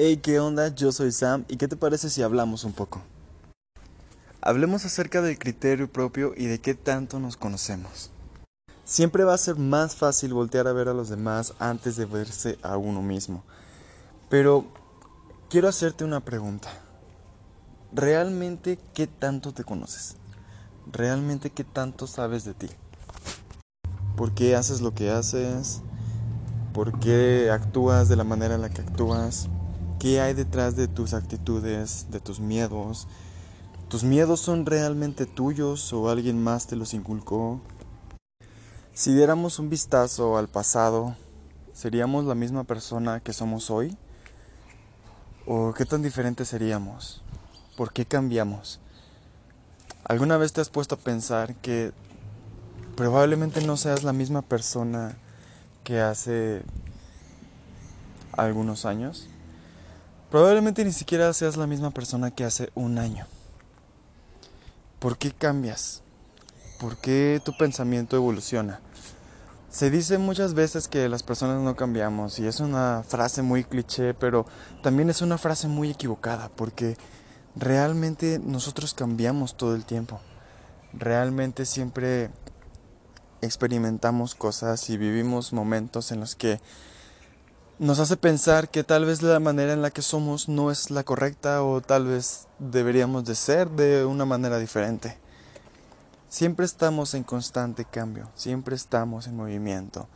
Hey, ¿qué onda? Yo soy Sam y ¿qué te parece si hablamos un poco? Hablemos acerca del criterio propio y de qué tanto nos conocemos. Siempre va a ser más fácil voltear a ver a los demás antes de verse a uno mismo. Pero quiero hacerte una pregunta. ¿Realmente qué tanto te conoces? ¿Realmente qué tanto sabes de ti? ¿Por qué haces lo que haces? ¿Por qué actúas de la manera en la que actúas? ¿Qué hay detrás de tus actitudes, de tus miedos? ¿Tus miedos son realmente tuyos o alguien más te los inculcó? Si diéramos un vistazo al pasado, ¿seríamos la misma persona que somos hoy? ¿O qué tan diferentes seríamos? ¿Por qué cambiamos? ¿Alguna vez te has puesto a pensar que probablemente no seas la misma persona que hace algunos años? Probablemente ni siquiera seas la misma persona que hace un año. ¿Por qué cambias? ¿Por qué tu pensamiento evoluciona? Se dice muchas veces que las personas no cambiamos y es una frase muy cliché, pero también es una frase muy equivocada porque realmente nosotros cambiamos todo el tiempo. Realmente siempre experimentamos cosas y vivimos momentos en los que nos hace pensar que tal vez la manera en la que somos no es la correcta o tal vez deberíamos de ser de una manera diferente. Siempre estamos en constante cambio, siempre estamos en movimiento.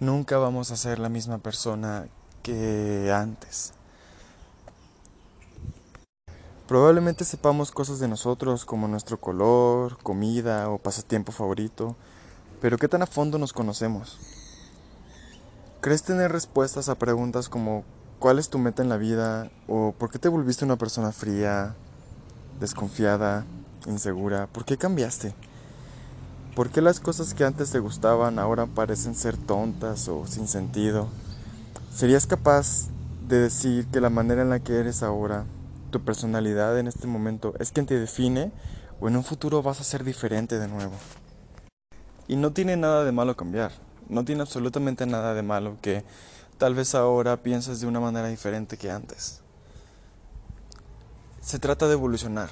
Nunca vamos a ser la misma persona que antes. Probablemente sepamos cosas de nosotros como nuestro color, comida o pasatiempo favorito, pero ¿qué tan a fondo nos conocemos? ¿Crees tener respuestas a preguntas como ¿cuál es tu meta en la vida? ¿O por qué te volviste una persona fría, desconfiada, insegura? ¿Por qué cambiaste? ¿Por qué las cosas que antes te gustaban ahora parecen ser tontas o sin sentido? ¿Serías capaz de decir que la manera en la que eres ahora, tu personalidad en este momento, es quien te define o en un futuro vas a ser diferente de nuevo? Y no tiene nada de malo cambiar. No tiene absolutamente nada de malo que tal vez ahora pienses de una manera diferente que antes. Se trata de evolucionar,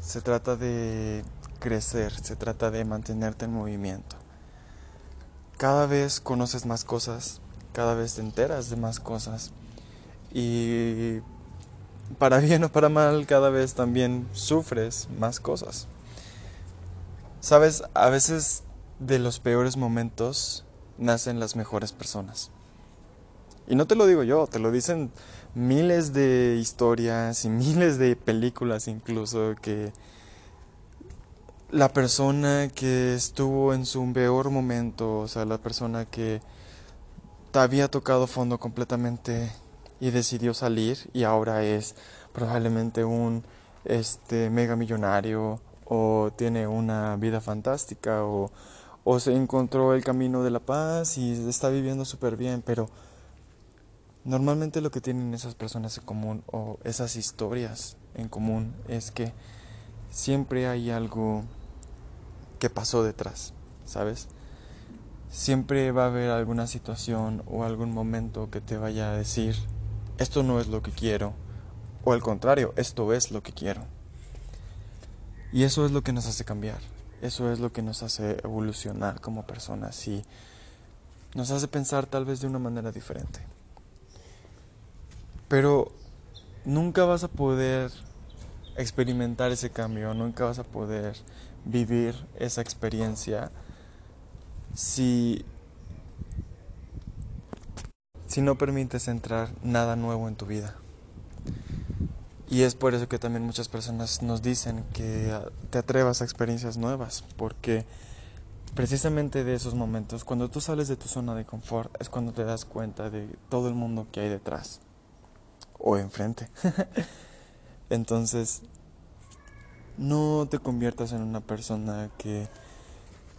se trata de crecer, se trata de mantenerte en movimiento. Cada vez conoces más cosas, cada vez te enteras de más cosas y para bien o para mal cada vez también sufres más cosas. Sabes, a veces de los peores momentos nacen las mejores personas. Y no te lo digo yo, te lo dicen miles de historias y miles de películas incluso que la persona que estuvo en su peor momento, o sea, la persona que había tocado fondo completamente y decidió salir y ahora es probablemente un este mega millonario o tiene una vida fantástica o o se encontró el camino de la paz y está viviendo súper bien, pero normalmente lo que tienen esas personas en común o esas historias en común es que siempre hay algo que pasó detrás, ¿sabes? Siempre va a haber alguna situación o algún momento que te vaya a decir, esto no es lo que quiero, o al contrario, esto es lo que quiero. Y eso es lo que nos hace cambiar. Eso es lo que nos hace evolucionar como personas y nos hace pensar tal vez de una manera diferente. Pero nunca vas a poder experimentar ese cambio, nunca vas a poder vivir esa experiencia si si no permites entrar nada nuevo en tu vida. Y es por eso que también muchas personas nos dicen que ah, te atrevas a experiencias nuevas, porque precisamente de esos momentos, cuando tú sales de tu zona de confort, es cuando te das cuenta de todo el mundo que hay detrás o enfrente. Entonces, no te conviertas en una persona que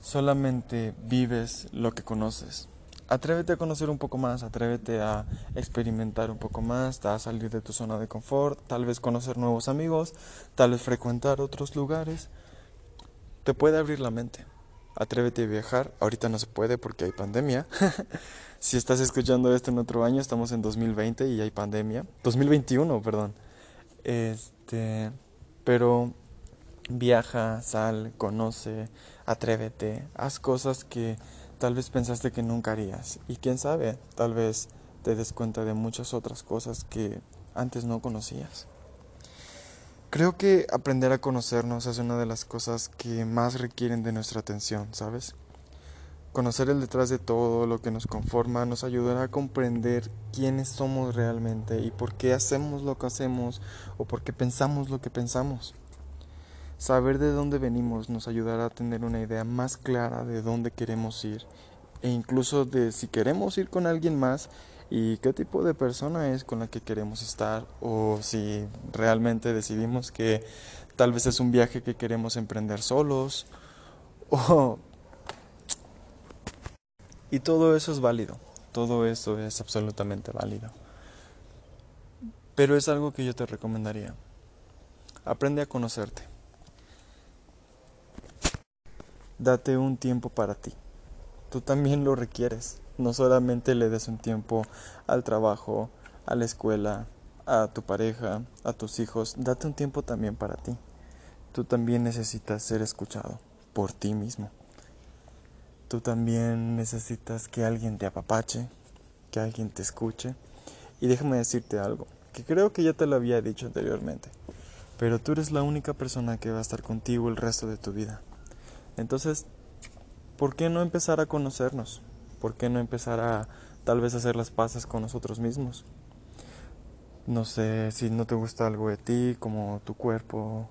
solamente vives lo que conoces Atrévete a conocer un poco más, atrévete a experimentar un poco más, a salir de tu zona de confort, tal vez conocer nuevos amigos, tal vez frecuentar otros lugares. Te puede abrir la mente, atrévete a viajar. Ahorita no se puede porque hay pandemia. si estás escuchando esto en otro año, estamos en 2020 y hay pandemia. 2021, perdón. Este, pero viaja, sal, conoce, atrévete, haz cosas que tal vez pensaste que nunca harías. Y quién sabe, tal vez te des cuenta de muchas otras cosas que antes no conocías. Creo que aprender a conocernos es una de las cosas que más requieren de nuestra atención, ¿sabes? Conocer el detrás de todo lo que nos conforma nos ayudará a comprender quiénes somos realmente y por qué hacemos lo que hacemos o por qué pensamos lo que pensamos. Saber de dónde venimos nos ayudará a tener una idea más clara de dónde queremos ir e incluso de si queremos ir con alguien más y qué tipo de persona es con la que queremos estar o si realmente decidimos que tal vez es un viaje que queremos emprender solos y todo eso es válido, todo eso es absolutamente válido. Pero es algo que yo te recomendaría. Aprende a conocerte. Date un tiempo para ti. Tú también lo requieres. No solamente le des un tiempo al trabajo, a la escuela, a tu pareja, a tus hijos, date un tiempo también para ti. Tú también necesitas ser escuchado por ti mismo. Tú también necesitas que alguien te apapache, que alguien te escuche. Y déjame decirte algo, que creo que ya te lo había dicho anteriormente, pero tú eres la única persona que va a estar contigo el resto de tu vida. Entonces, ¿por qué no empezar a conocernos? ¿Por qué no empezar a tal vez hacer las paces con nosotros mismos? No sé si no te gusta algo de ti, como tu cuerpo,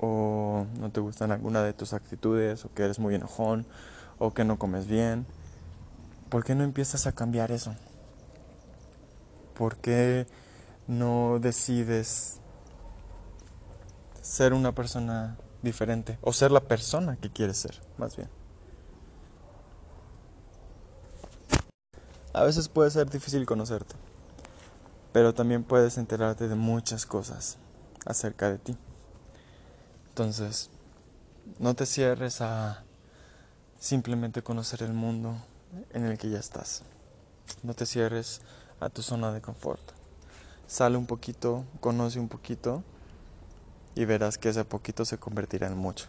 o no te gustan alguna de tus actitudes, o que eres muy enojón, o que no comes bien. ¿Por qué no empiezas a cambiar eso? ¿Por qué no decides ser una persona diferente? O ser la persona que quieres ser, más bien. A veces puede ser difícil conocerte, pero también puedes enterarte de muchas cosas acerca de ti. Entonces, no te cierres a simplemente conocer el mundo en el que ya estás. No te cierres a tu zona de confort. Sale un poquito, conoce un poquito y verás que ese poquito se convertirá en mucho.